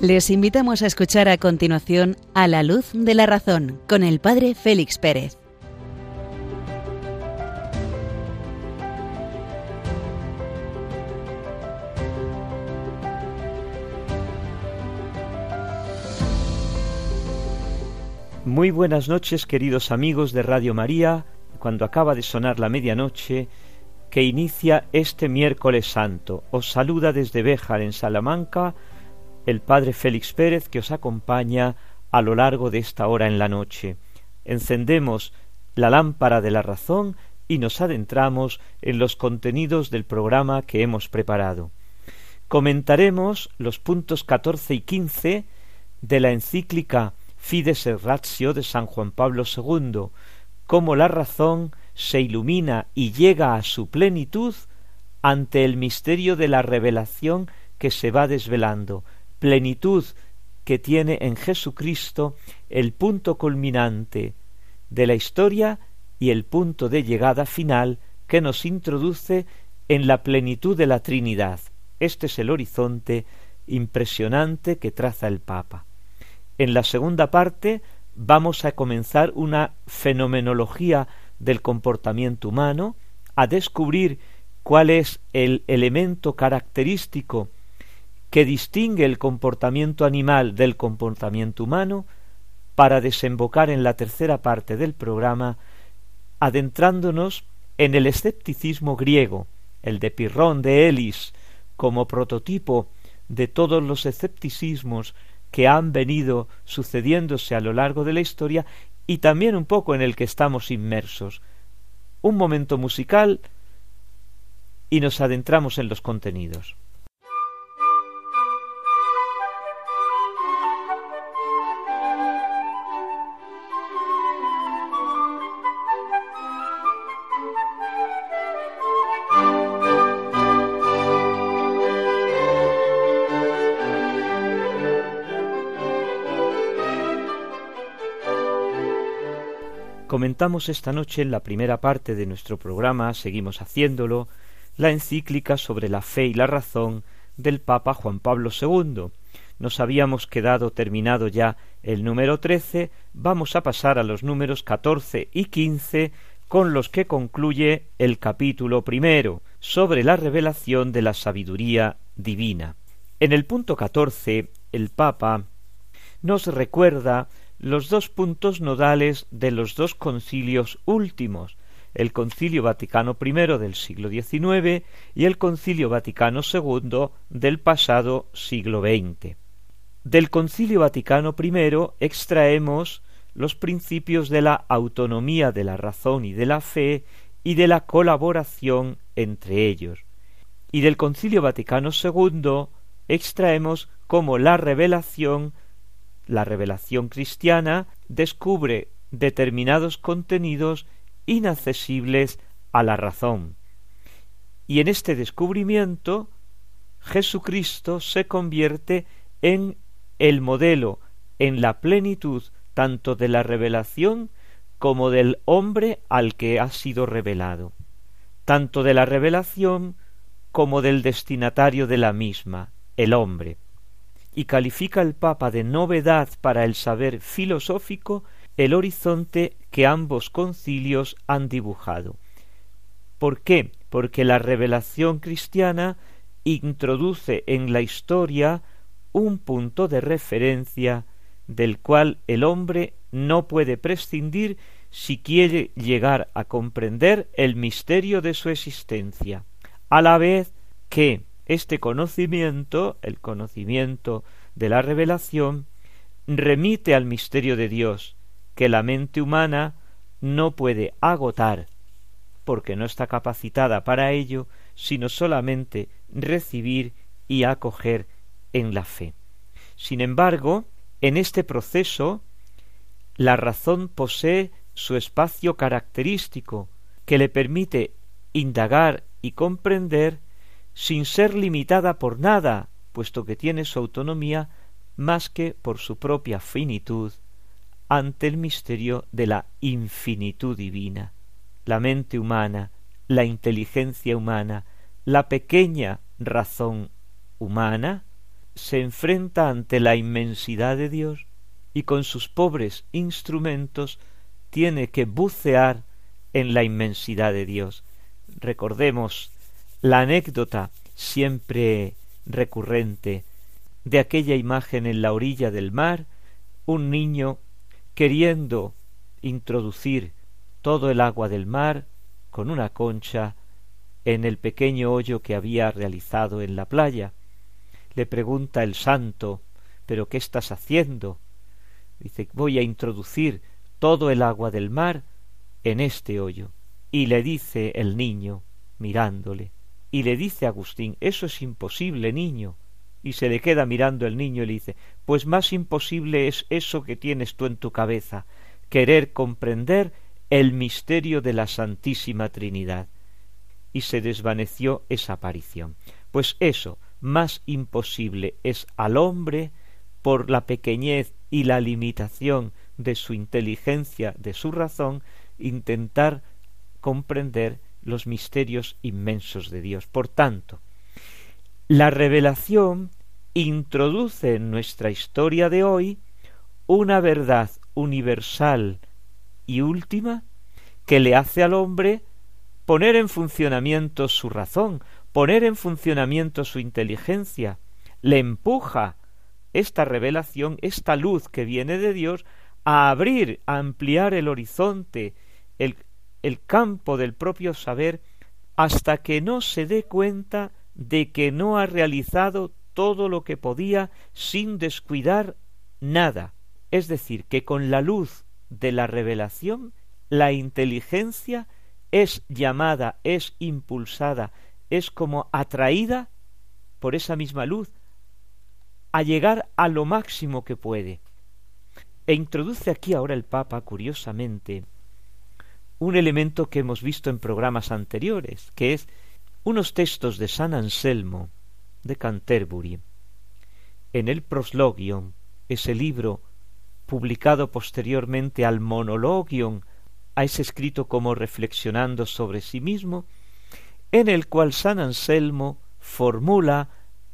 Les invitamos a escuchar a continuación A la luz de la razón con el Padre Félix Pérez. Muy buenas noches queridos amigos de Radio María, cuando acaba de sonar la medianoche que inicia este miércoles santo. Os saluda desde Béjar en Salamanca el Padre Félix Pérez que os acompaña a lo largo de esta hora en la noche. Encendemos la lámpara de la razón y nos adentramos en los contenidos del programa que hemos preparado. Comentaremos los puntos catorce y quince de la encíclica Fides et Ratio de San Juan Pablo II, cómo la razón se ilumina y llega a su plenitud ante el misterio de la revelación que se va desvelando, plenitud que tiene en Jesucristo el punto culminante de la historia y el punto de llegada final que nos introduce en la plenitud de la Trinidad. Este es el horizonte impresionante que traza el Papa. En la segunda parte vamos a comenzar una fenomenología del comportamiento humano, a descubrir cuál es el elemento característico que distingue el comportamiento animal del comportamiento humano para desembocar en la tercera parte del programa adentrándonos en el escepticismo griego, el de Pirrón de Elis, como prototipo de todos los escepticismos que han venido sucediéndose a lo largo de la historia y también un poco en el que estamos inmersos. Un momento musical y nos adentramos en los contenidos. Comentamos esta noche en la primera parte de nuestro programa, seguimos haciéndolo, la encíclica sobre la fe y la razón del Papa Juan Pablo II. Nos habíamos quedado terminado ya el número trece, vamos a pasar a los números catorce y quince con los que concluye el capítulo primero sobre la revelación de la sabiduría divina. En el punto catorce el Papa nos recuerda los dos puntos nodales de los dos concilios últimos, el Concilio Vaticano I del siglo XIX y el Concilio Vaticano II del pasado siglo XX. Del Concilio Vaticano I extraemos los principios de la autonomía de la razón y de la fe y de la colaboración entre ellos. Y del Concilio Vaticano II extraemos cómo la revelación la revelación cristiana descubre determinados contenidos inaccesibles a la razón. Y en este descubrimiento Jesucristo se convierte en el modelo, en la plenitud tanto de la revelación como del hombre al que ha sido revelado, tanto de la revelación como del destinatario de la misma, el hombre y califica el Papa de novedad para el saber filosófico el horizonte que ambos concilios han dibujado. ¿Por qué? Porque la revelación cristiana introduce en la historia un punto de referencia del cual el hombre no puede prescindir si quiere llegar a comprender el misterio de su existencia, a la vez que este conocimiento, el conocimiento de la revelación, remite al misterio de Dios, que la mente humana no puede agotar, porque no está capacitada para ello, sino solamente recibir y acoger en la fe. Sin embargo, en este proceso, la razón posee su espacio característico, que le permite indagar y comprender sin ser limitada por nada, puesto que tiene su autonomía más que por su propia finitud ante el misterio de la infinitud divina. La mente humana, la inteligencia humana, la pequeña razón humana se enfrenta ante la inmensidad de Dios y con sus pobres instrumentos tiene que bucear en la inmensidad de Dios. Recordemos la anécdota siempre recurrente de aquella imagen en la orilla del mar, un niño queriendo introducir todo el agua del mar con una concha en el pequeño hoyo que había realizado en la playa. Le pregunta el santo ¿Pero qué estás haciendo? Dice voy a introducir todo el agua del mar en este hoyo. Y le dice el niño, mirándole, y le dice Agustín, eso es imposible, niño. Y se le queda mirando el niño y le dice, pues más imposible es eso que tienes tú en tu cabeza, querer comprender el misterio de la Santísima Trinidad. Y se desvaneció esa aparición. Pues eso, más imposible es al hombre, por la pequeñez y la limitación de su inteligencia, de su razón, intentar comprender los misterios inmensos de Dios. Por tanto, la revelación introduce en nuestra historia de hoy una verdad universal y última que le hace al hombre poner en funcionamiento su razón, poner en funcionamiento su inteligencia, le empuja esta revelación, esta luz que viene de Dios, a abrir, a ampliar el horizonte, el, el campo del propio saber, hasta que no se dé cuenta de que no ha realizado todo lo que podía sin descuidar nada. Es decir, que con la luz de la revelación, la inteligencia es llamada, es impulsada, es como atraída por esa misma luz a llegar a lo máximo que puede. E introduce aquí ahora el Papa, curiosamente, un elemento que hemos visto en programas anteriores, que es unos textos de San Anselmo de Canterbury. En el Proslogion, ese libro publicado posteriormente al Monologion, a ese escrito como reflexionando sobre sí mismo, en el cual San Anselmo formula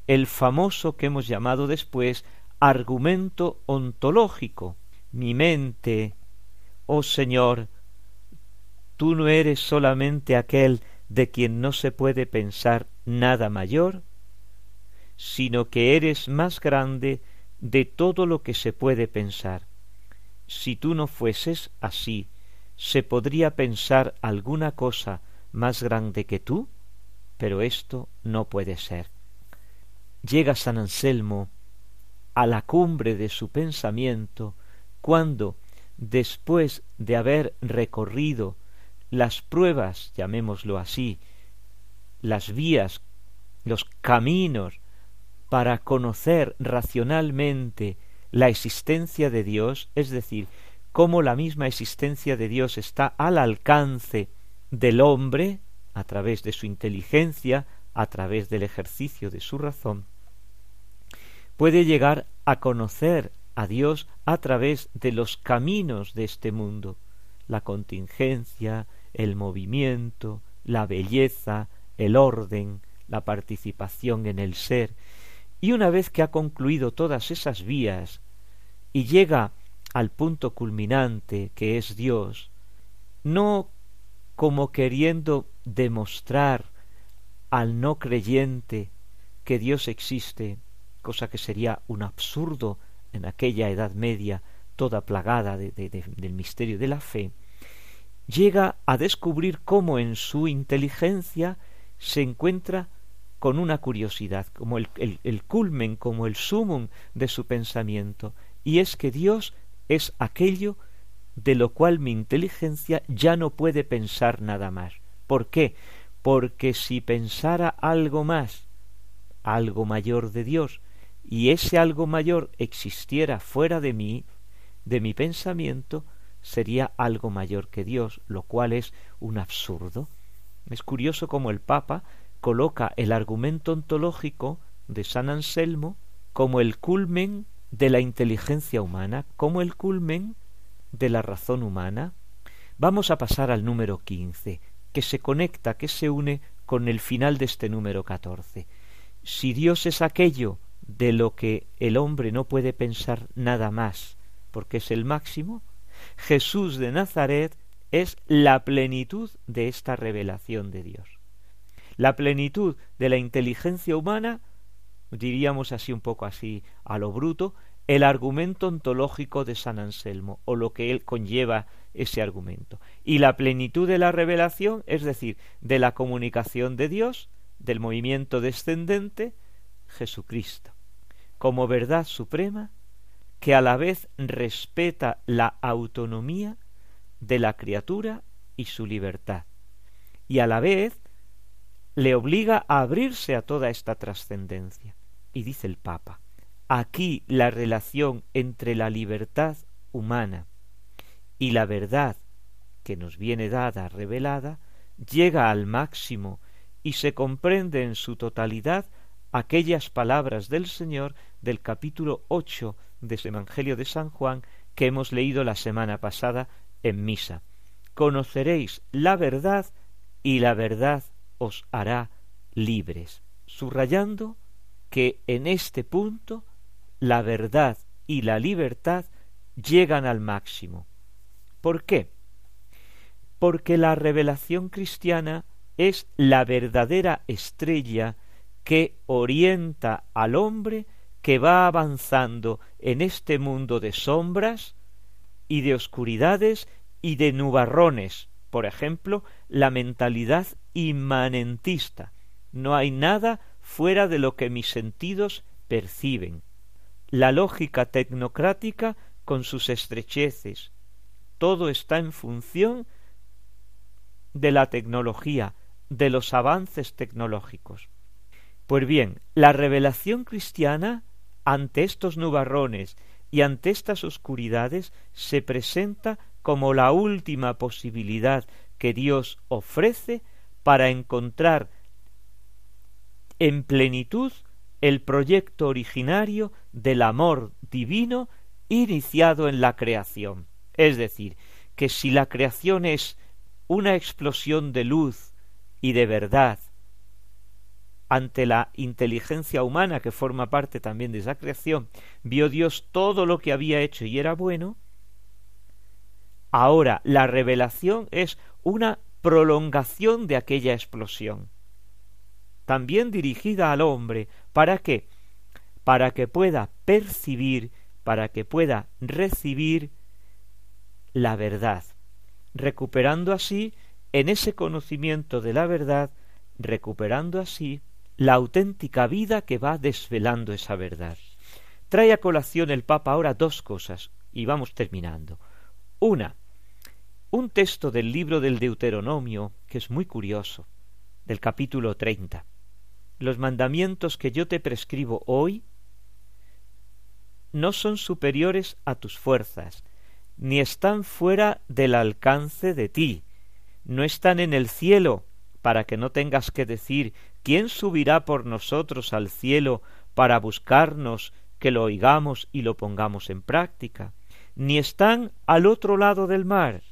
el famoso que hemos llamado después argumento ontológico. Mi mente, oh Señor, tú no eres solamente aquel de quien no se puede pensar nada mayor, sino que eres más grande de todo lo que se puede pensar. Si tú no fueses así, ¿se podría pensar alguna cosa más grande que tú? Pero esto no puede ser llega San Anselmo a la cumbre de su pensamiento cuando, después de haber recorrido las pruebas, llamémoslo así, las vías, los caminos para conocer racionalmente la existencia de Dios, es decir, cómo la misma existencia de Dios está al alcance del hombre, a través de su inteligencia, a través del ejercicio de su razón, puede llegar a conocer a Dios a través de los caminos de este mundo, la contingencia, el movimiento, la belleza, el orden, la participación en el ser, y una vez que ha concluido todas esas vías y llega al punto culminante que es Dios, no como queriendo demostrar al no creyente que Dios existe, cosa que sería un absurdo en aquella Edad Media toda plagada del misterio de la fe, llega a descubrir cómo en su inteligencia se encuentra con una curiosidad, como el, el culmen, como el sumum de su pensamiento, y es que Dios es aquello de lo cual mi inteligencia ya no puede pensar nada más. ¿Por qué? Porque si pensara algo más, algo mayor de Dios, y ese algo mayor existiera fuera de mí, de mi pensamiento, sería algo mayor que Dios, lo cual es un absurdo. Es curioso cómo el Papa coloca el argumento ontológico de San Anselmo como el culmen de la inteligencia humana, como el culmen de la razón humana. Vamos a pasar al número quince, que se conecta, que se une con el final de este número catorce. Si Dios es aquello de lo que el hombre no puede pensar nada más, porque es el máximo, Jesús de Nazaret es la plenitud de esta revelación de Dios. La plenitud de la inteligencia humana, diríamos así un poco así a lo bruto, el argumento ontológico de San Anselmo, o lo que él conlleva ese argumento. Y la plenitud de la revelación, es decir, de la comunicación de Dios, del movimiento descendente, Jesucristo, como verdad suprema, que a la vez respeta la autonomía de la criatura y su libertad, y a la vez le obliga a abrirse a toda esta trascendencia. Y dice el Papa, aquí la relación entre la libertad humana y la verdad que nos viene dada, revelada, llega al máximo y se comprende en su totalidad aquellas palabras del Señor del capítulo 8 Evangelio de San Juan que hemos leído la semana pasada en misa. Conoceréis la verdad y la verdad os hará libres, subrayando que en este punto la verdad y la libertad llegan al máximo. ¿Por qué? Porque la revelación cristiana es la verdadera estrella que orienta al hombre que va avanzando en este mundo de sombras y de oscuridades y de nubarrones. Por ejemplo, la mentalidad inmanentista. No hay nada fuera de lo que mis sentidos perciben la lógica tecnocrática con sus estrecheces. Todo está en función de la tecnología, de los avances tecnológicos. Pues bien, la revelación cristiana ante estos nubarrones y ante estas oscuridades se presenta como la última posibilidad que Dios ofrece para encontrar en plenitud el proyecto originario del amor divino iniciado en la creación. Es decir, que si la creación es una explosión de luz y de verdad ante la inteligencia humana que forma parte también de esa creación, vio Dios todo lo que había hecho y era bueno, ahora la revelación es una prolongación de aquella explosión también dirigida al hombre. ¿Para qué? Para que pueda percibir, para que pueda recibir la verdad, recuperando así, en ese conocimiento de la verdad, recuperando así la auténtica vida que va desvelando esa verdad. Trae a colación el Papa ahora dos cosas, y vamos terminando. Una, un texto del libro del Deuteronomio, que es muy curioso, del capítulo treinta los mandamientos que yo te prescribo hoy no son superiores a tus fuerzas, ni están fuera del alcance de ti, no están en el cielo, para que no tengas que decir ¿quién subirá por nosotros al cielo para buscarnos, que lo oigamos y lo pongamos en práctica? Ni están al otro lado del mar,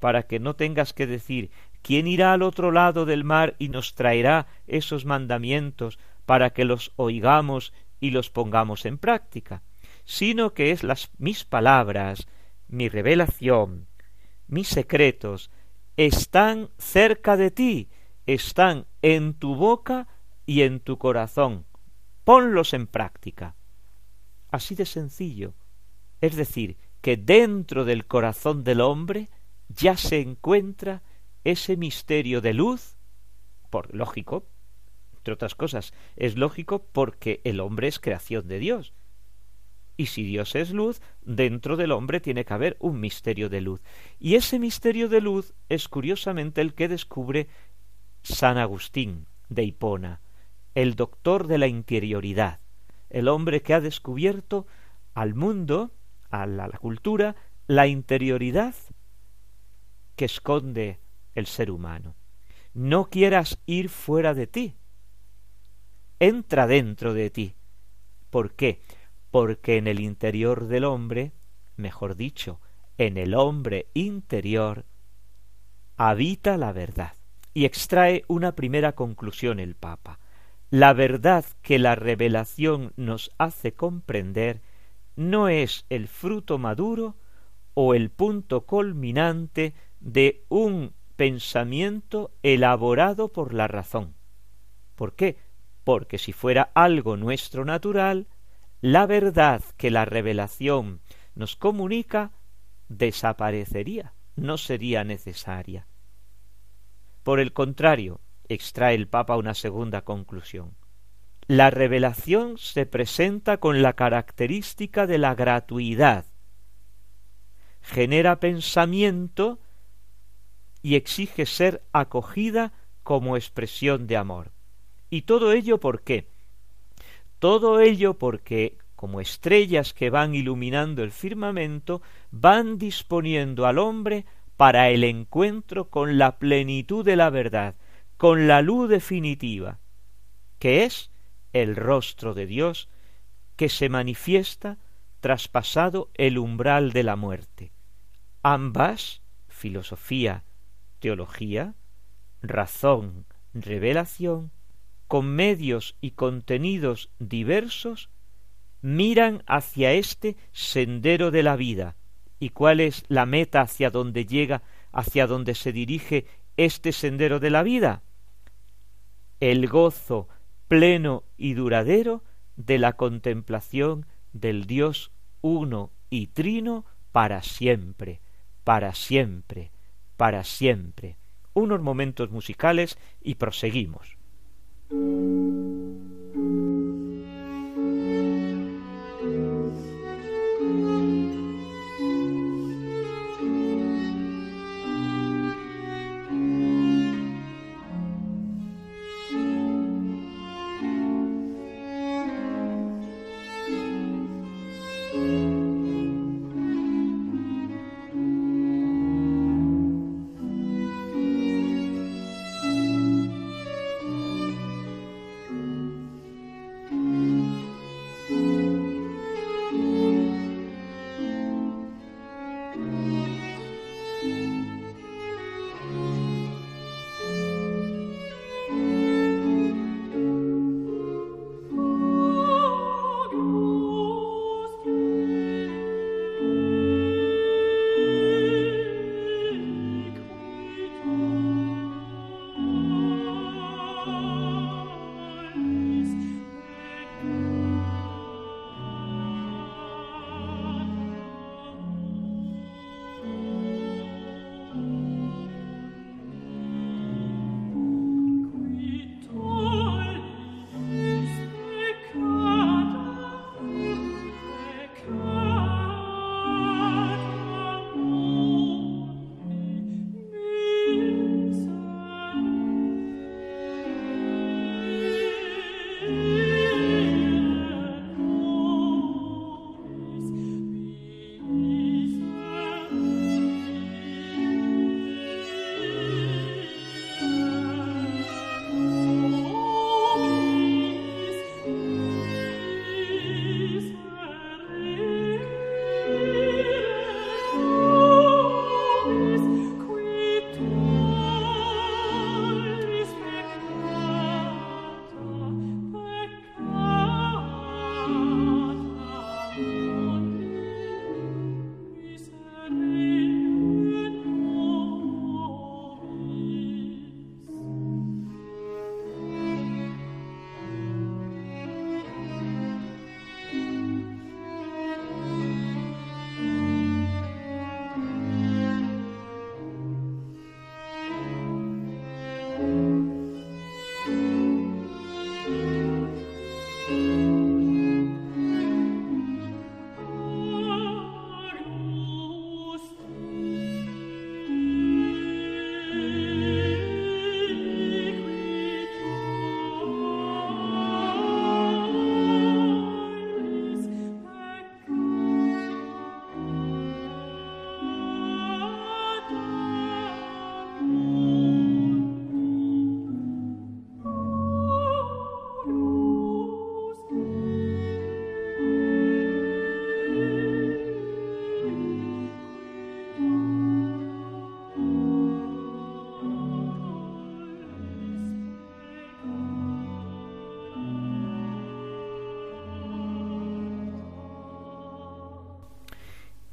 para que no tengas que decir ¿Quién irá al otro lado del mar y nos traerá esos mandamientos para que los oigamos y los pongamos en práctica? Sino que es las mis palabras, mi revelación, mis secretos, están cerca de ti, están en tu boca y en tu corazón. Ponlos en práctica. Así de sencillo. Es decir, que dentro del corazón del hombre ya se encuentra ese misterio de luz, por lógico, entre otras cosas, es lógico porque el hombre es creación de Dios. Y si Dios es luz, dentro del hombre tiene que haber un misterio de luz. Y ese misterio de luz es curiosamente el que descubre San Agustín de Hipona, el doctor de la interioridad, el hombre que ha descubierto al mundo, a la, la cultura, la interioridad que esconde el ser humano. No quieras ir fuera de ti. Entra dentro de ti. ¿Por qué? Porque en el interior del hombre, mejor dicho, en el hombre interior, habita la verdad. Y extrae una primera conclusión el Papa. la verdad que la revelación nos hace comprender no es el fruto maduro o el punto culminante de un pensamiento elaborado por la razón. ¿Por qué? Porque si fuera algo nuestro natural, la verdad que la revelación nos comunica desaparecería, no sería necesaria. Por el contrario, extrae el Papa una segunda conclusión. La revelación se presenta con la característica de la gratuidad, genera pensamiento y exige ser acogida como expresión de amor. ¿Y todo ello por qué? Todo ello porque, como estrellas que van iluminando el firmamento, van disponiendo al hombre para el encuentro con la plenitud de la verdad, con la luz definitiva, que es el rostro de Dios que se manifiesta traspasado el umbral de la muerte. Ambas, filosofía, teología, razón, revelación, con medios y contenidos diversos, miran hacia este sendero de la vida. ¿Y cuál es la meta hacia donde llega, hacia donde se dirige este sendero de la vida? El gozo pleno y duradero de la contemplación del Dios uno y trino para siempre, para siempre, para siempre. Unos momentos musicales y proseguimos.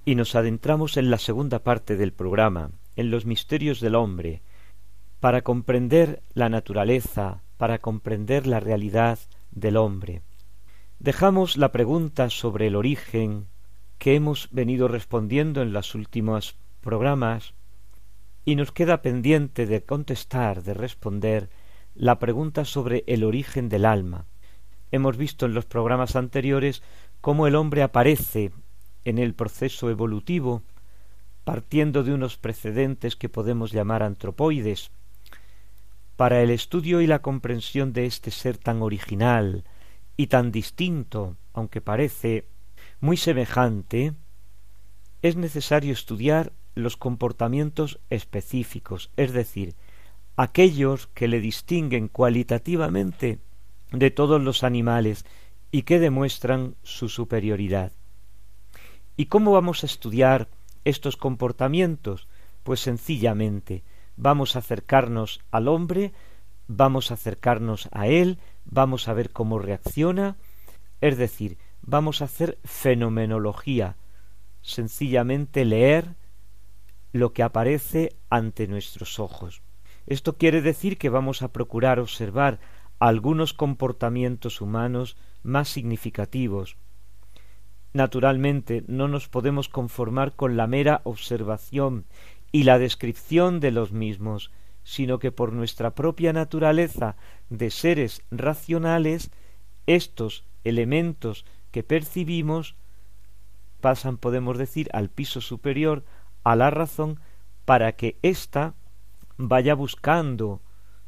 Y nos adentramos en la segunda parte del programa, en los misterios del hombre, para comprender la naturaleza, para comprender la realidad del hombre. Dejamos la pregunta sobre el origen que hemos venido respondiendo en los últimos programas y nos queda pendiente de contestar, de responder la pregunta sobre el origen del alma. Hemos visto en los programas anteriores cómo el hombre aparece en el proceso evolutivo partiendo de unos precedentes que podemos llamar antropoides. Para el estudio y la comprensión de este ser tan original y tan distinto, aunque parece muy semejante, es necesario estudiar los comportamientos específicos, es decir, aquellos que le distinguen cualitativamente de todos los animales y que demuestran su superioridad. ¿Y cómo vamos a estudiar estos comportamientos? Pues sencillamente vamos a acercarnos al hombre, vamos a acercarnos a él, vamos a ver cómo reacciona, es decir, vamos a hacer fenomenología, sencillamente leer lo que aparece ante nuestros ojos. Esto quiere decir que vamos a procurar observar algunos comportamientos humanos más significativos. Naturalmente no nos podemos conformar con la mera observación y la descripción de los mismos, sino que por nuestra propia naturaleza de seres racionales, estos elementos que percibimos pasan, podemos decir, al piso superior, a la razón, para que ésta vaya buscando,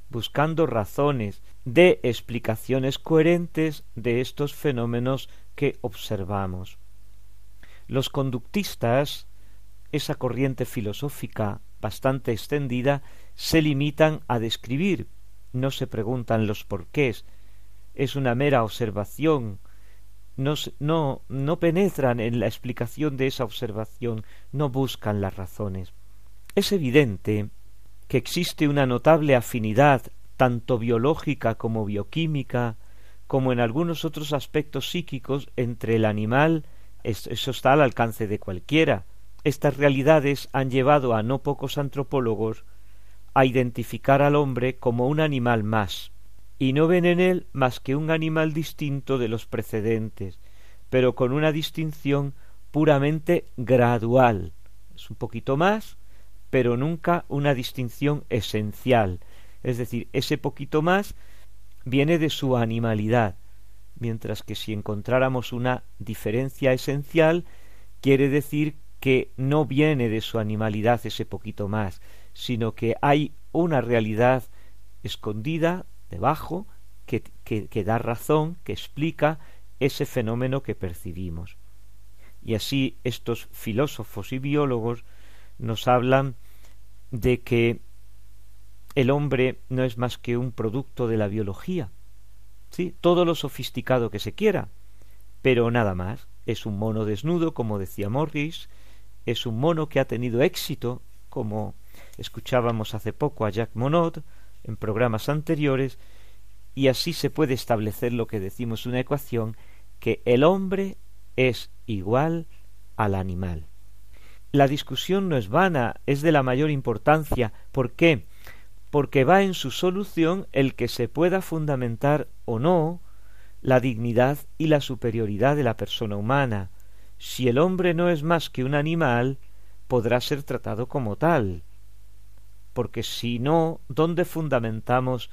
buscando razones, de explicaciones coherentes de estos fenómenos que observamos. Los conductistas, esa corriente filosófica bastante extendida, se limitan a describir, no se preguntan los porqués, es una mera observación, no, no, no penetran en la explicación de esa observación, no buscan las razones. Es evidente que existe una notable afinidad tanto biológica como bioquímica, como en algunos otros aspectos psíquicos entre el animal, eso está al alcance de cualquiera. Estas realidades han llevado a no pocos antropólogos a identificar al hombre como un animal más, y no ven en él más que un animal distinto de los precedentes, pero con una distinción puramente gradual. Es un poquito más, pero nunca una distinción esencial, es decir, ese poquito más viene de su animalidad, mientras que si encontráramos una diferencia esencial, quiere decir que no viene de su animalidad ese poquito más, sino que hay una realidad escondida debajo que, que, da razón, que explica ese fenómeno que percibimos. Y así estos filósofos y biólogos nos hablan de que el hombre no es más que un producto de la biología. ¿Sí? Todo lo sofisticado que se quiera, pero nada más. Es un mono desnudo, como decía Morris, es un mono que ha tenido éxito, como escuchábamos hace poco a Jacques Monod en programas anteriores, y así se puede establecer lo que decimos una ecuación, que el hombre es igual al animal. La discusión no es vana, es de la mayor importancia. ¿Por qué? porque va en su solución el que se pueda fundamentar o no la dignidad y la superioridad de la persona humana. Si el hombre no es más que un animal, podrá ser tratado como tal. Porque si no, ¿dónde fundamentamos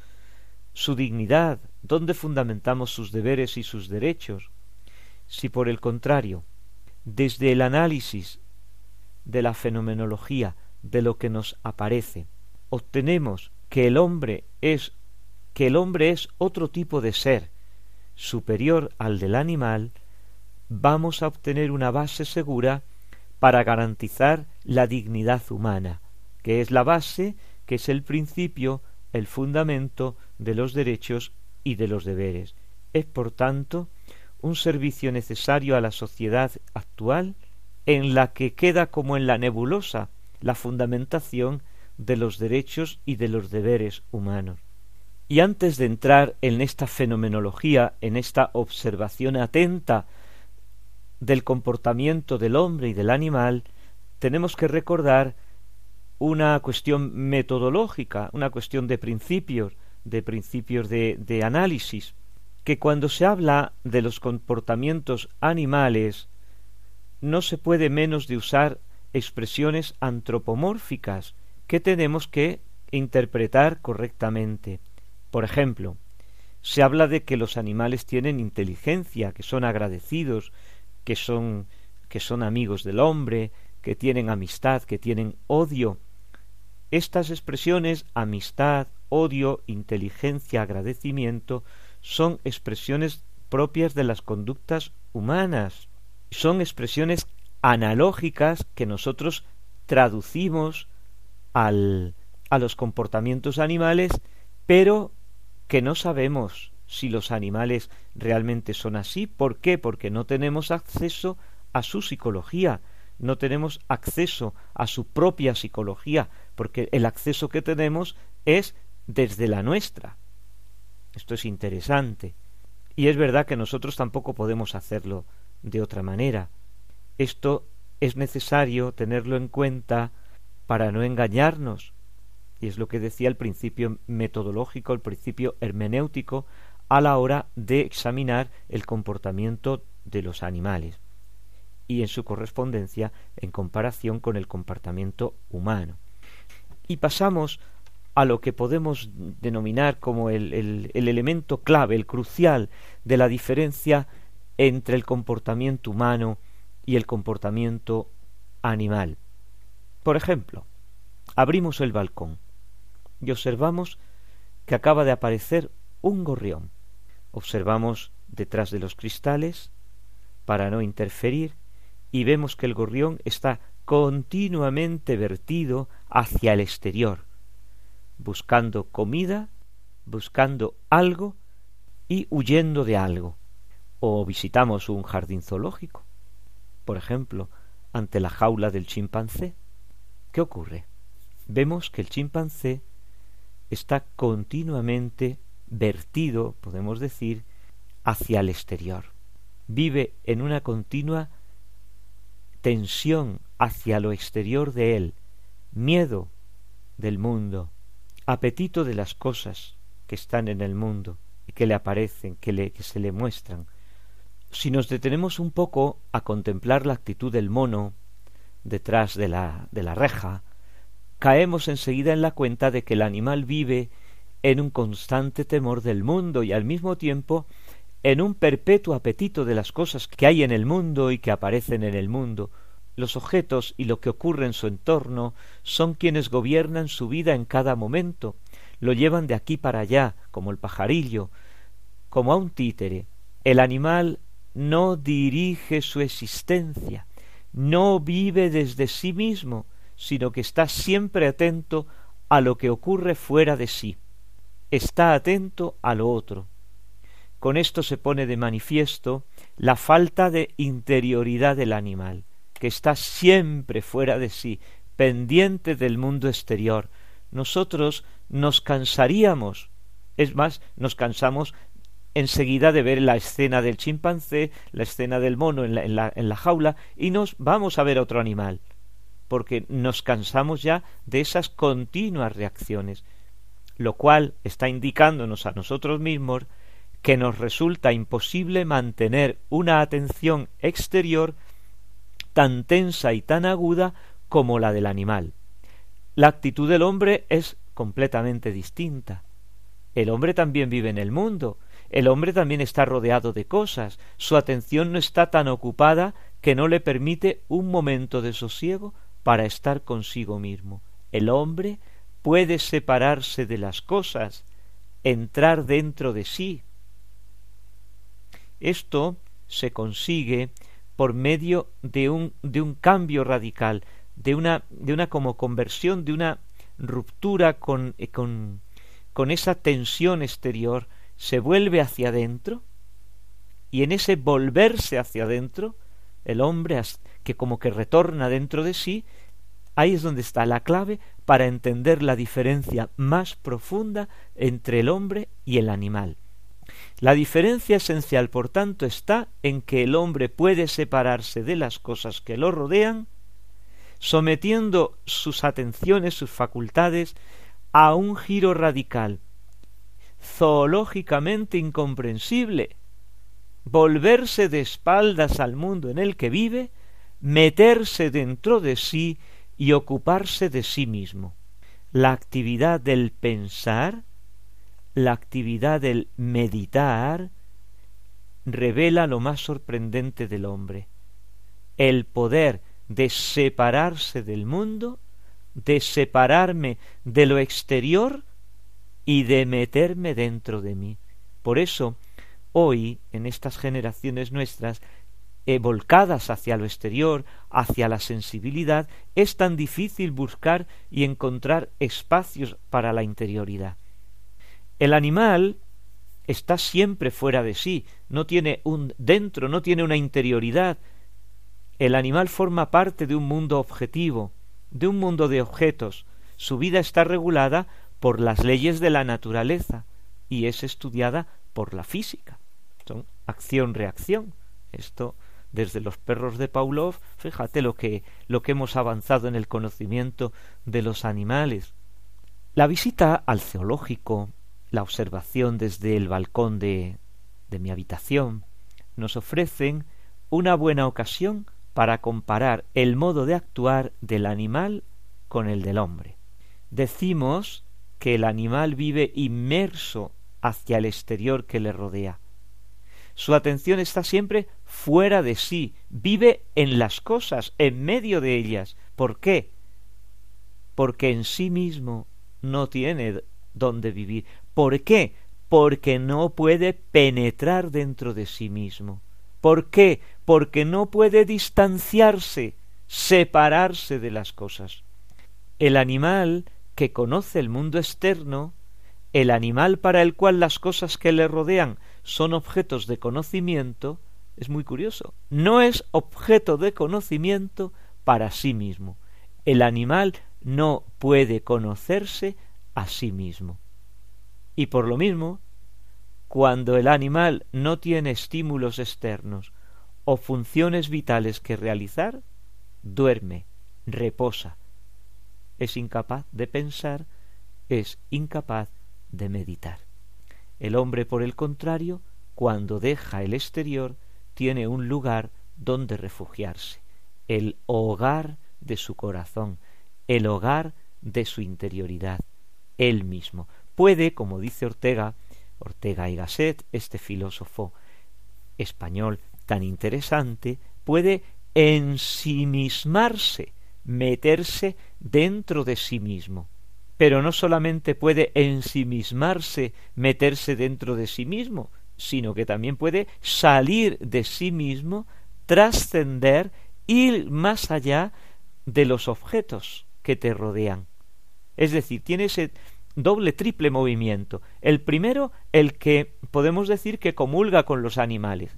su dignidad? ¿Dónde fundamentamos sus deberes y sus derechos? Si por el contrario, desde el análisis de la fenomenología de lo que nos aparece, obtenemos que el hombre es que el hombre es otro tipo de ser superior al del animal, vamos a obtener una base segura para garantizar la dignidad humana, que es la base, que es el principio, el fundamento de los derechos y de los deberes. Es, por tanto, un servicio necesario a la sociedad actual en la que queda como en la nebulosa la fundamentación de los derechos y de los deberes humanos. Y antes de entrar en esta fenomenología, en esta observación atenta del comportamiento del hombre y del animal, tenemos que recordar una cuestión metodológica, una cuestión de principios, de principios de, análisis, que cuando se habla de los comportamientos animales, no se puede menos de usar expresiones antropomórficas que tenemos que interpretar correctamente. Por ejemplo, se habla de que los animales tienen inteligencia, que son agradecidos, que son que son amigos del hombre, que tienen amistad, que tienen odio. Estas expresiones amistad, odio, inteligencia, agradecimiento son expresiones propias de las conductas humanas. Son expresiones analógicas que nosotros traducimos al, a los comportamientos animales, pero que no sabemos si los animales realmente son así. ¿Por qué? Porque no tenemos acceso a su psicología, no tenemos acceso a su propia psicología, porque el acceso que tenemos es desde la nuestra. Esto es interesante. Y es verdad que nosotros tampoco podemos hacerlo de otra manera. Esto es necesario tenerlo en cuenta para no engañarnos. Y es lo que decía el principio metodológico, el principio hermenéutico, a la hora de examinar el comportamiento de los animales y en su correspondencia en comparación con el comportamiento humano. Y pasamos a lo que podemos denominar como el, el, elemento clave, el crucial de la diferencia entre el comportamiento humano y el comportamiento animal. Por ejemplo, abrimos el balcón y observamos que acaba de aparecer un gorrión. Observamos detrás de los cristales para no interferir y vemos que el gorrión está continuamente vertido hacia el exterior, buscando comida, buscando algo y huyendo de algo. O visitamos un jardín zoológico, por ejemplo, ante la jaula del chimpancé. ¿Qué ocurre? Vemos que el chimpancé está continuamente vertido, podemos decir, hacia el exterior. Vive en una continua tensión hacia lo exterior de él, miedo del mundo, apetito de las cosas que están en el mundo y que le aparecen, que, que se le muestran. Si nos detenemos un poco a contemplar la actitud del mono detrás de la, de la reja, caemos enseguida en la cuenta de que el animal vive en un constante temor del mundo y al mismo tiempo en un perpetuo apetito de las cosas que hay en el mundo y que aparecen en el mundo, los objetos y lo que ocurre en su entorno son quienes gobiernan su vida en cada momento, lo llevan de aquí para allá, como el pajarillo, como a un títere. El animal no dirige su existencia, no vive desde sí mismo, sino que está siempre atento a lo que ocurre fuera de sí, está atento a lo otro. Con esto se pone de manifiesto la falta de interioridad del animal que está siempre fuera de sí, pendiente del mundo exterior, nosotros nos cansaríamos. Es más, nos cansamos enseguida de ver la escena del chimpancé, la escena del mono en la, en la, jaula, y nos vamos a ver otro animal, porque nos cansamos ya de esas continuas reacciones, lo cual está indicándonos a nosotros mismos que nos resulta imposible mantener una atención exterior tan tensa y tan aguda como la del animal. La actitud del hombre es completamente distinta. El hombre también vive en el mundo, el hombre también está rodeado de cosas, su atención no está tan ocupada que no le permite un momento de sosiego para estar consigo mismo. El hombre puede separarse de las cosas, entrar dentro de sí. Esto se consigue por medio de un, de un cambio radical, de una, de una como conversión, de una ruptura con, eh, con, con esa tensión exterior, se vuelve hacia adentro, y en ese volverse hacia adentro, el hombre que como que retorna dentro de sí, ahí es donde está la clave para entender la diferencia más profunda entre el hombre y el animal. La diferencia esencial, por tanto, está en que el hombre puede separarse de las cosas que lo rodean, sometiendo sus atenciones, sus facultades, a un giro radical, zoológicamente incomprensible, volverse de espaldas al mundo en el que vive, meterse dentro de sí y ocuparse de sí mismo. La actividad del pensar, la actividad del meditar, revela lo más sorprendente del hombre, el poder de separarse del mundo, de separarme de lo exterior y de meterme dentro de mí. Por eso, hoy, en estas generaciones nuestras, eh, volcadas hacia lo exterior, hacia la sensibilidad, es tan difícil buscar y encontrar espacios para la interioridad. El animal está siempre fuera de sí, no tiene un dentro, no tiene una interioridad. El animal forma parte de un mundo objetivo, de un mundo de objetos. Su vida está regulada por las leyes de la naturaleza y es estudiada por la física. Son acción-reacción. Esto desde los perros de Pavlov, fíjate lo que, lo que hemos avanzado en el conocimiento de los animales. La visita al zoológico, la observación desde el balcón de, de mi habitación, nos ofrecen una buena ocasión para comparar el modo de actuar del animal con el del hombre. Decimos que el animal vive inmerso hacia el exterior que le rodea. Su atención está siempre fuera de sí, vive en las cosas, en medio de ellas. ¿Por qué? Porque en sí mismo no tiene dónde vivir. ¿Por qué? Porque no puede penetrar dentro de sí mismo. ¿Por qué? Porque no puede distanciarse, separarse de las cosas. El animal que conoce el mundo externo, el animal para el cual las cosas que le rodean son objetos de conocimiento, es muy curioso. No es objeto de conocimiento para sí mismo. El animal no puede conocerse a sí mismo. Y por lo mismo, cuando el animal no tiene estímulos externos o funciones vitales que realizar, duerme, reposa, es incapaz de pensar, es incapaz de meditar. El hombre, por el contrario, cuando deja el exterior, tiene un lugar donde refugiarse, el hogar de su corazón, el hogar de su interioridad, él mismo. Puede, como dice Ortega, Ortega y Gasset, este filósofo español tan interesante, puede ensimismarse, meterse dentro de sí mismo. Pero no solamente puede ensimismarse, meterse dentro de sí mismo, sino que también puede salir de sí mismo, trascender, ir más allá de los objetos que te rodean. Es decir, tiene ese doble, triple movimiento. El primero, el que podemos decir que comulga con los animales.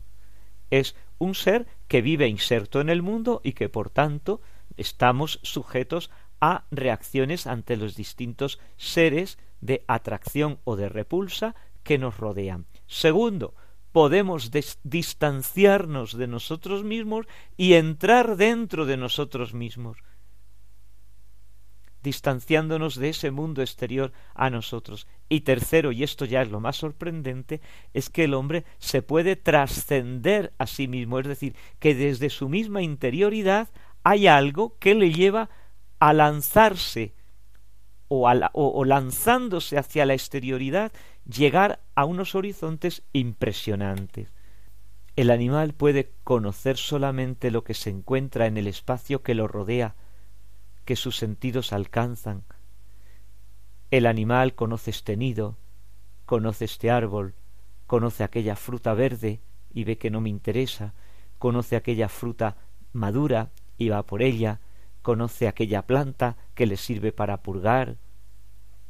Es un ser que vive inserto en el mundo y que por tanto estamos sujetos a reacciones ante los distintos seres de atracción o de repulsa que nos rodean. Segundo, podemos distanciarnos de nosotros mismos y entrar dentro de nosotros mismos, distanciándonos de ese mundo exterior a nosotros. Y tercero, y esto ya es lo más sorprendente, es que el hombre se puede trascender a sí mismo, es decir, que desde su misma interioridad hay algo que le lleva a lanzarse o, lanzándose hacia la exterioridad, llegar a unos horizontes impresionantes. El animal puede conocer solamente lo que se encuentra en el espacio que lo rodea, que sus sentidos alcanzan. El animal conoce este nido, conoce este árbol, conoce aquella fruta verde y ve que no me interesa, conoce aquella fruta madura y va por ella, conoce aquella planta que le sirve para purgar.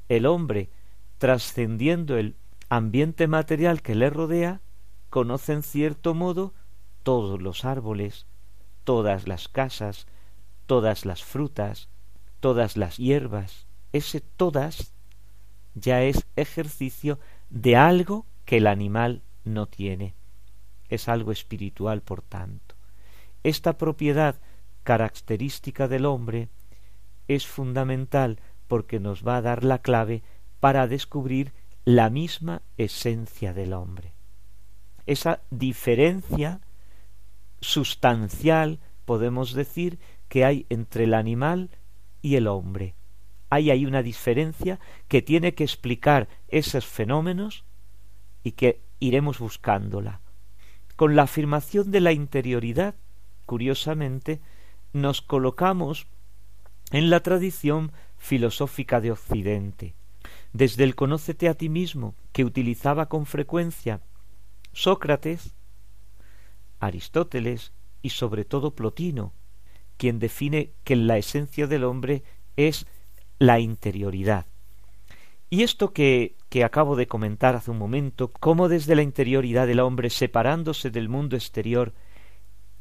El hombre, trascendiendo el ambiente material que le rodea, conoce en cierto modo todos los árboles, todas las casas, todas las frutas, todas las hierbas. Ese todas ya es ejercicio de algo que el animal no tiene. Es algo espiritual, por tanto. Esta propiedad característica del hombre es fundamental porque nos va a dar la clave para descubrir la misma esencia del hombre. Esa diferencia sustancial, podemos decir, que hay entre el animal y el hombre. Hay ahí una diferencia que tiene que explicar esos fenómenos y que iremos buscándola. Con la afirmación de la interioridad, curiosamente, nos colocamos en la tradición filosófica de Occidente. Desde el conócete a ti mismo, que utilizaba con frecuencia Sócrates, Aristóteles y sobre todo Plotino, quien define que la esencia del hombre es la interioridad. Y esto que, que acabo de comentar hace un momento, cómo desde la interioridad del hombre separándose del mundo exterior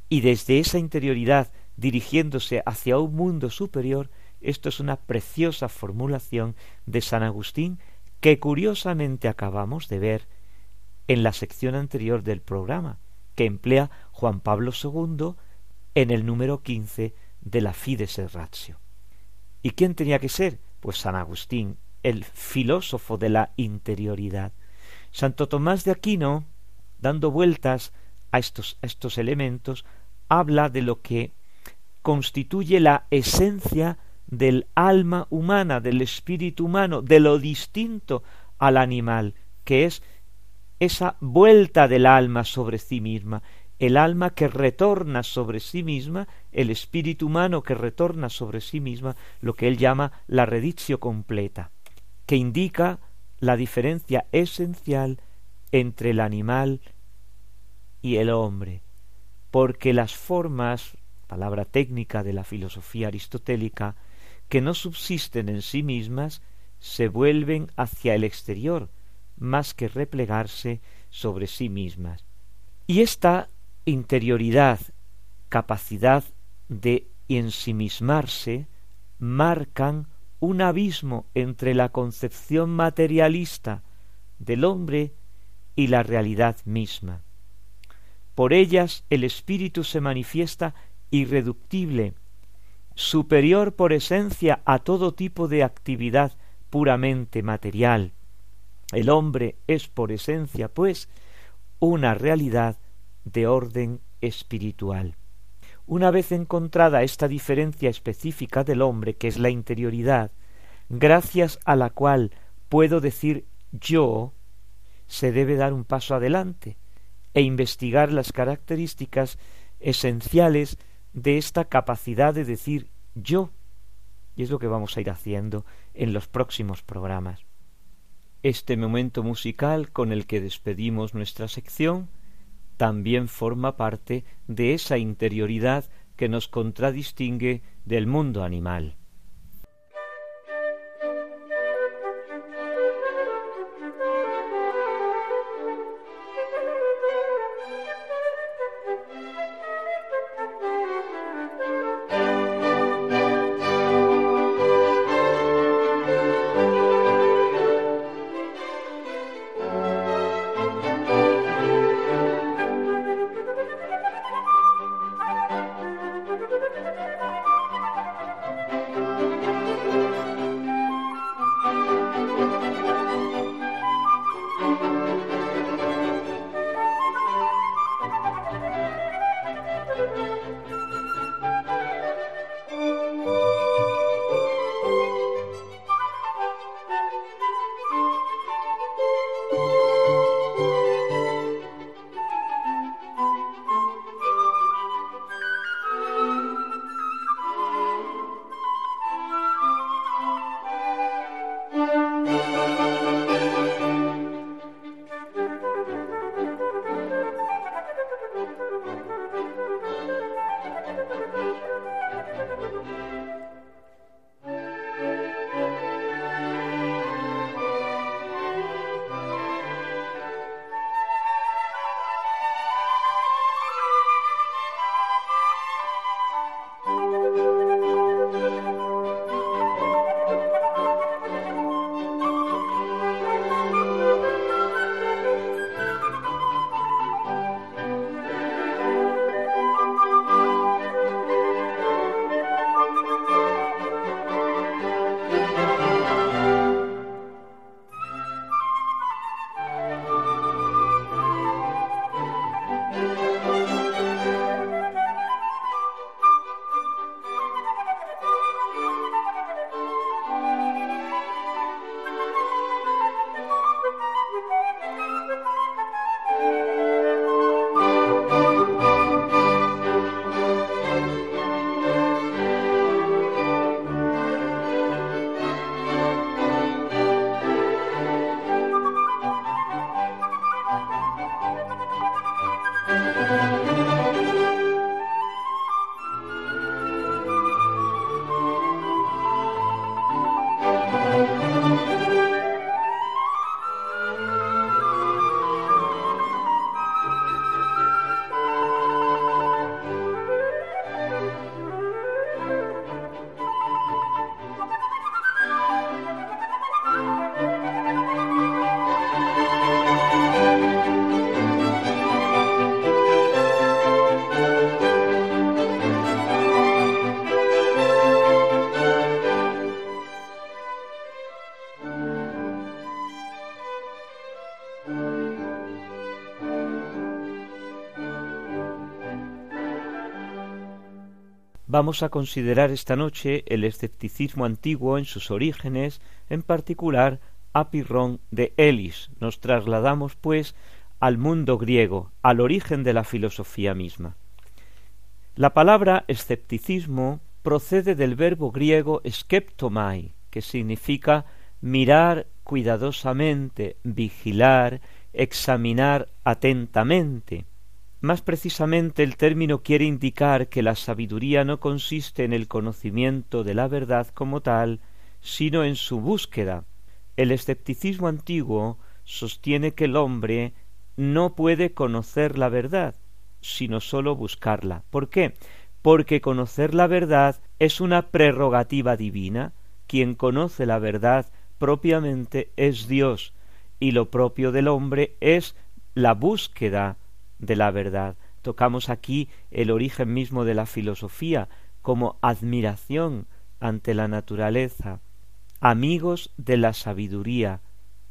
y desde esa interioridad dirigiéndose hacia un mundo superior, esto es una preciosa formulación de San Agustín que curiosamente acabamos de ver en la sección anterior del programa, que emplea Juan Pablo II en el número quince de la Fides Ratio. ¿Y quién tenía que ser? Pues San Agustín, el filósofo de la interioridad. Santo Tomás de Aquino, dando vueltas a estos, a estos elementos, habla de lo que constituye la esencia del alma humana, del espíritu humano, de lo distinto al animal, que es esa vuelta del alma sobre sí misma, el alma que retorna sobre sí misma, el espíritu humano que retorna sobre sí misma, lo que él llama la rediccio completa, que indica la diferencia esencial entre el animal y el hombre, porque las formas, palabra técnica de la filosofía aristotélica, que no subsisten en sí mismas, se vuelven hacia el exterior, más que replegarse sobre sí mismas. Y esta interioridad, capacidad de ensimismarse, marcan un abismo entre la concepción materialista del hombre y la realidad misma. Por ellas el espíritu se manifiesta irreductible, superior por esencia a todo tipo de actividad puramente material. El hombre es por esencia, pues, una realidad de orden espiritual. Una vez encontrada esta diferencia específica del hombre, que es la interioridad, gracias a la cual puedo decir yo, se debe dar un paso adelante e investigar las características esenciales de esta capacidad de decir yo. Y es lo que vamos a ir haciendo en los próximos programas. Este momento musical con el que despedimos nuestra sección también forma parte de esa interioridad que nos contradistingue del mundo animal. Vamos a considerar esta noche el escepticismo antiguo en sus orígenes, en particular a Pirrón de Elis. Nos trasladamos, pues, al mundo griego, al origen de la filosofía misma. La palabra escepticismo procede del verbo griego skeptomai, que significa mirar cuidadosamente, vigilar, examinar atentamente. Más precisamente el término quiere indicar que la sabiduría no consiste en el conocimiento de la verdad como tal, sino en su búsqueda. El escepticismo antiguo sostiene que el hombre no puede conocer la verdad, sino sólo buscarla. ¿Por qué? Porque conocer la verdad es una prerrogativa divina. Quien conoce la verdad propiamente es Dios, y lo propio del hombre es la búsqueda de la verdad. Tocamos aquí el origen mismo de la filosofía como admiración ante la naturaleza, amigos de la sabiduría.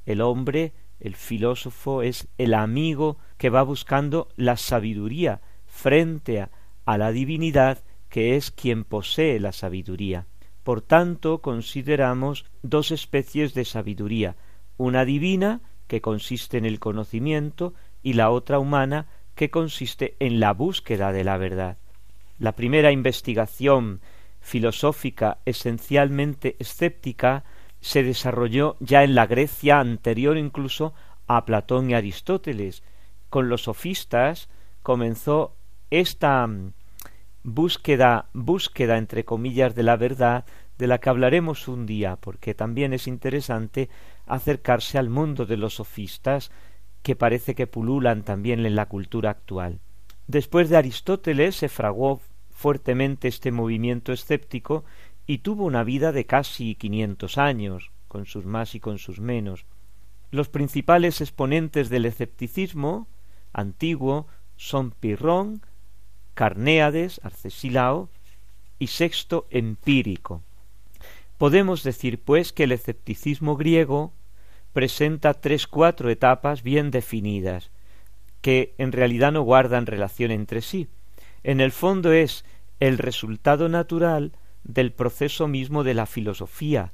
El hombre, el filósofo, es el amigo que va buscando la sabiduría frente a, a la divinidad que es quien posee la sabiduría. Por tanto, consideramos dos especies de sabiduría, una divina, que consiste en el conocimiento, y la otra humana que consiste en la búsqueda de la verdad. La primera investigación filosófica esencialmente escéptica se desarrolló ya en la Grecia anterior incluso a Platón y Aristóteles. Con los sofistas comenzó esta mm, búsqueda, búsqueda entre comillas de la verdad, de la que hablaremos un día, porque también es interesante acercarse al mundo de los sofistas que parece que pululan también en la cultura actual. Después de Aristóteles se fraguó fuertemente este movimiento escéptico y tuvo una vida de casi quinientos años, con sus más y con sus menos. Los principales exponentes del escepticismo antiguo son Pirrón, Carnéades, Arcesilao y Sexto Empírico. Podemos decir, pues, que el escepticismo griego presenta tres cuatro etapas bien definidas, que en realidad no guardan relación entre sí. En el fondo es el resultado natural del proceso mismo de la filosofía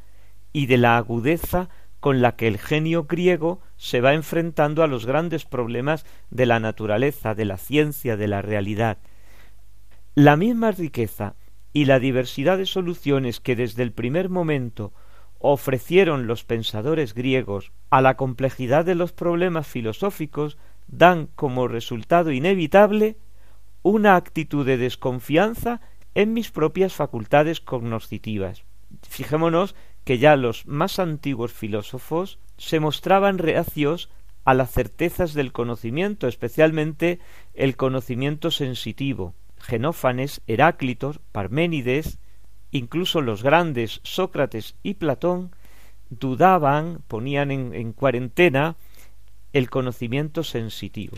y de la agudeza con la que el genio griego se va enfrentando a los grandes problemas de la naturaleza, de la ciencia, de la realidad. La misma riqueza y la diversidad de soluciones que desde el primer momento ofrecieron los pensadores griegos a la complejidad de los problemas filosóficos dan como resultado inevitable una actitud de desconfianza en mis propias facultades cognoscitivas. Fijémonos que ya los más antiguos filósofos se mostraban reacios a las certezas del conocimiento, especialmente el conocimiento sensitivo. Genófanes, Heráclitos, Parménides, incluso los grandes Sócrates y Platón dudaban, ponían en, cuarentena el conocimiento sensitivo.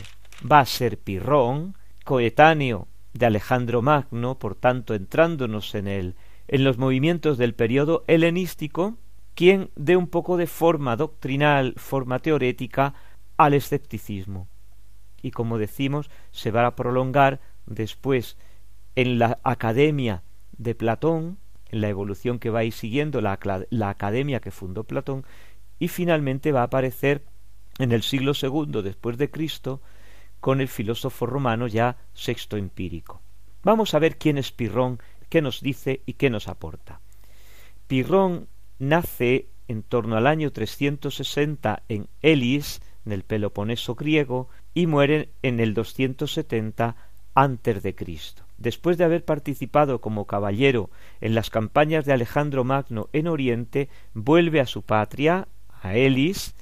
Va a ser Pirrón, coetáneo de Alejandro Magno, por tanto entrándonos en él, en los movimientos del periodo helenístico, quien dé un poco de forma doctrinal, forma teorética al escepticismo. Y como decimos, se va a prolongar después en la academia de Platón, en la evolución que va a ir siguiendo la, la academia que fundó Platón, y finalmente va a aparecer en el siglo segundo después de Cristo con el filósofo romano ya sexto empírico. Vamos a ver quién es Pirrón, qué nos dice y qué nos aporta. Pirrón nace en torno al año 360 en Elis, en el Peloponeso griego, y muere en el 270 antes de Cristo. Después de haber participado como caballero en las campañas de Alejandro Magno en Oriente, vuelve a su patria, a Elis,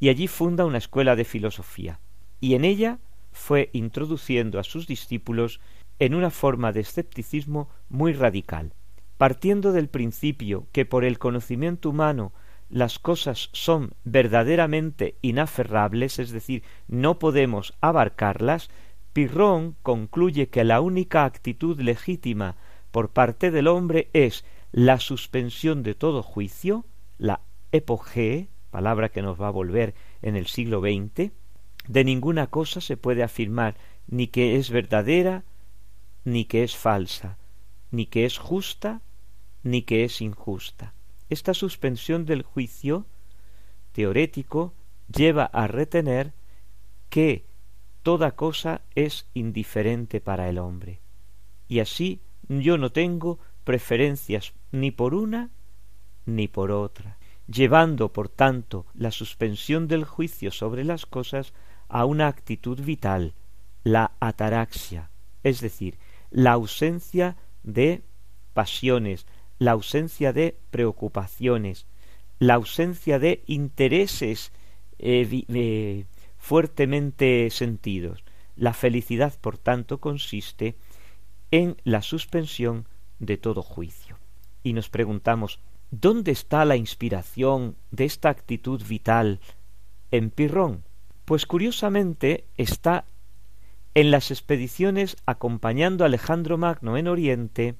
y allí funda una escuela de filosofía. Y en ella fue introduciendo a sus discípulos en una forma de escepticismo muy radical, partiendo del principio que por el conocimiento humano las cosas son verdaderamente inaferrables, es decir, no podemos abarcarlas, Pirrón concluye que la única actitud legítima por parte del hombre es la suspensión de todo juicio, la epogee, palabra que nos va a volver en el siglo XX, de ninguna cosa se puede afirmar ni que es verdadera ni que es falsa, ni que es justa, ni que es injusta. Esta suspensión del juicio teorético lleva a retener que toda cosa es indiferente para el hombre. Y así yo no tengo preferencias ni por una ni por otra, llevando por tanto la suspensión del juicio sobre las cosas a una actitud vital, la ataraxia, es decir, la ausencia de pasiones, la ausencia de preocupaciones, la ausencia de intereses eh, eh, fuertemente sentidos. La felicidad, por tanto, consiste en la suspensión de todo juicio. Y nos preguntamos, ¿dónde está la inspiración de esta actitud vital en Pirrón? Pues curiosamente está en las expediciones acompañando a Alejandro Magno en Oriente,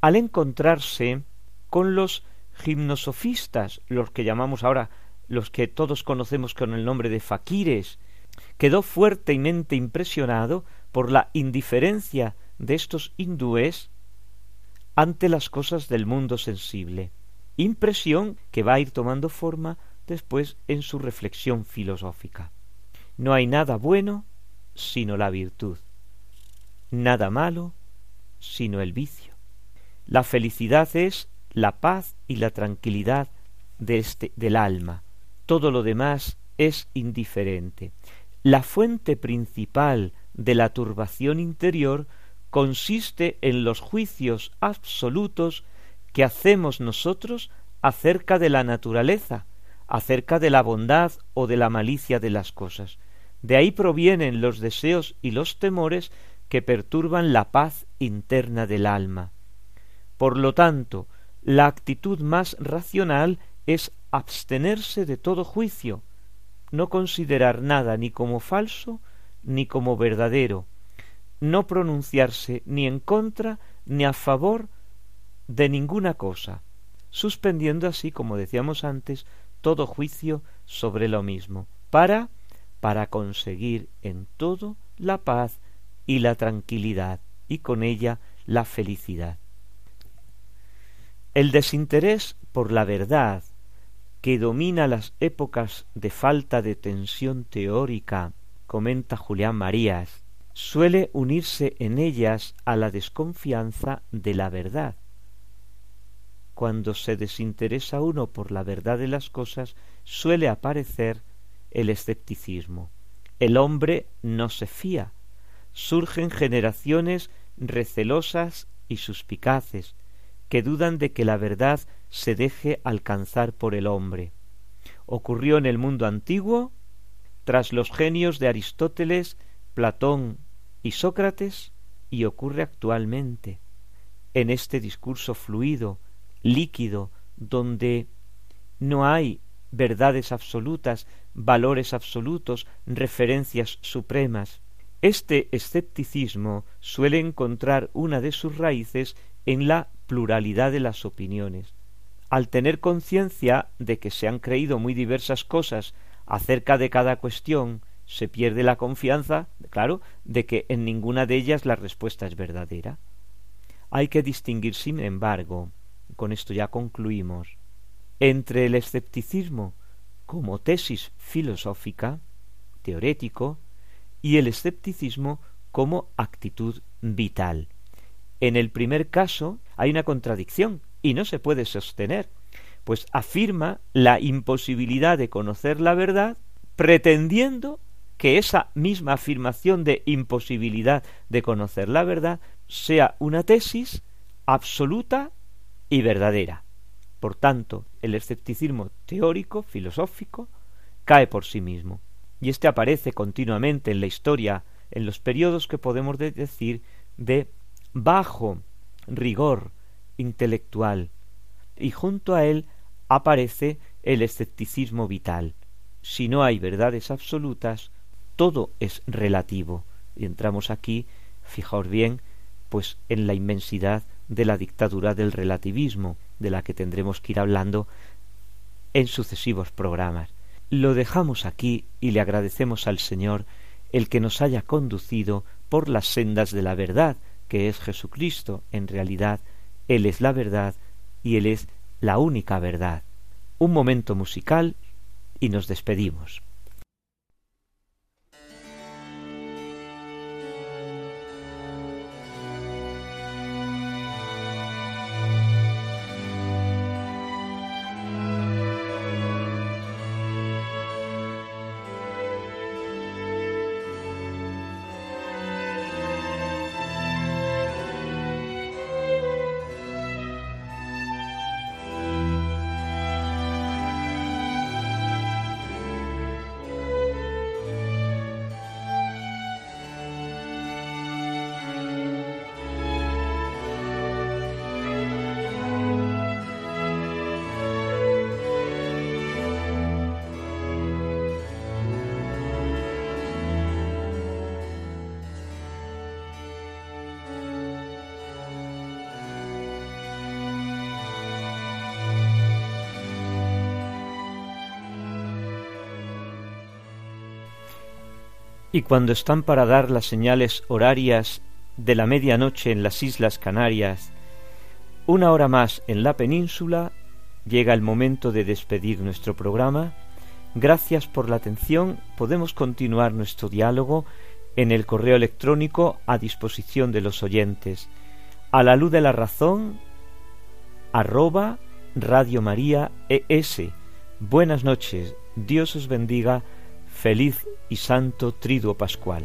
al encontrarse con los gimnosofistas, los que llamamos ahora, los que todos conocemos con el nombre de faquires, quedó fuertemente impresionado por la indiferencia de estos hindúes ante las cosas del mundo sensible, impresión que va a ir tomando forma después en su reflexión filosófica. No hay nada bueno sino la virtud, nada malo sino el vicio. La felicidad es la paz y la tranquilidad de este, del alma. Todo lo demás es indiferente. La fuente principal de la turbación interior consiste en los juicios absolutos que hacemos nosotros acerca de la naturaleza, acerca de la bondad o de la malicia de las cosas. De ahí provienen los deseos y los temores que perturban la paz interna del alma. Por lo tanto, la actitud más racional es abstenerse de todo juicio, no considerar nada ni como falso ni como verdadero, no pronunciarse ni en contra ni a favor de ninguna cosa, suspendiendo así, como decíamos antes, todo juicio sobre lo mismo, para para conseguir en todo la paz y la tranquilidad y con ella la felicidad. El desinterés por la verdad que domina las épocas de falta de tensión teórica, comenta Julián Marías, suele unirse en ellas a la desconfianza de la verdad. Cuando se desinteresa uno por la verdad de las cosas, suele aparecer el escepticismo. El hombre no se fía. Surgen generaciones recelosas y suspicaces, que dudan de que la verdad se deje alcanzar por el hombre. Ocurrió en el mundo antiguo, tras los genios de Aristóteles, Platón y Sócrates y ocurre actualmente en este discurso fluido, líquido, donde no hay verdades absolutas, valores absolutos, referencias supremas. Este escepticismo suele encontrar una de sus raíces en la pluralidad de las opiniones. Al tener conciencia de que se han creído muy diversas cosas acerca de cada cuestión, se pierde la confianza, claro, de que en ninguna de ellas la respuesta es verdadera. Hay que distinguir, sin embargo, con esto ya concluimos, entre el escepticismo como tesis filosófica, teorético, y el escepticismo como actitud vital. En el primer caso hay una contradicción y no se puede sostener, pues afirma la imposibilidad de conocer la verdad pretendiendo que esa misma afirmación de imposibilidad de conocer la verdad sea una tesis absoluta y verdadera. Por tanto, el escepticismo teórico, filosófico, cae por sí mismo. Y este aparece continuamente en la historia, en los periodos que podemos decir de bajo rigor intelectual. Y junto a él aparece el escepticismo vital. Si no hay verdades absolutas, todo es relativo. Y entramos aquí, fijaos bien, pues en la inmensidad de la dictadura del relativismo, de la que tendremos que ir hablando en sucesivos programas. Lo dejamos aquí y le agradecemos al Señor el que nos haya conducido por las sendas de la verdad, que es Jesucristo. En realidad, Él es la verdad y Él es la única verdad. Un momento musical y nos despedimos. Y cuando están para dar las señales horarias de la medianoche en las Islas Canarias, una hora más en la península, llega el momento de despedir nuestro programa. Gracias por la atención. Podemos continuar nuestro diálogo en el correo electrónico a disposición de los oyentes. A la luz de la razón, arroba Radio María ES. Buenas noches. Dios os bendiga. Feliz y Santo Triduo Pascual.